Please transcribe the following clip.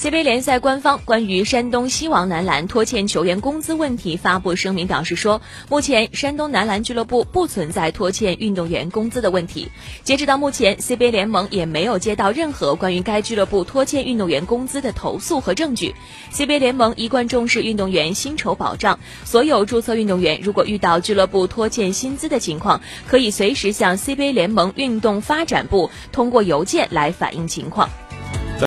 cba 联赛官方关于山东西王男篮拖欠球员工资问题发布声明表示说目前山东男篮俱乐部不存在拖欠运动员工资的问题。截止到目前 cba 联盟也没有接到任何关于该俱乐部拖欠运动员工资的投诉和证据。Cba 联盟一贯重视运动员薪酬保障所有注册运动员如果遇到俱乐部拖欠薪资的情况可以随时向 cba 联盟运动发展部通过邮件来反映情况。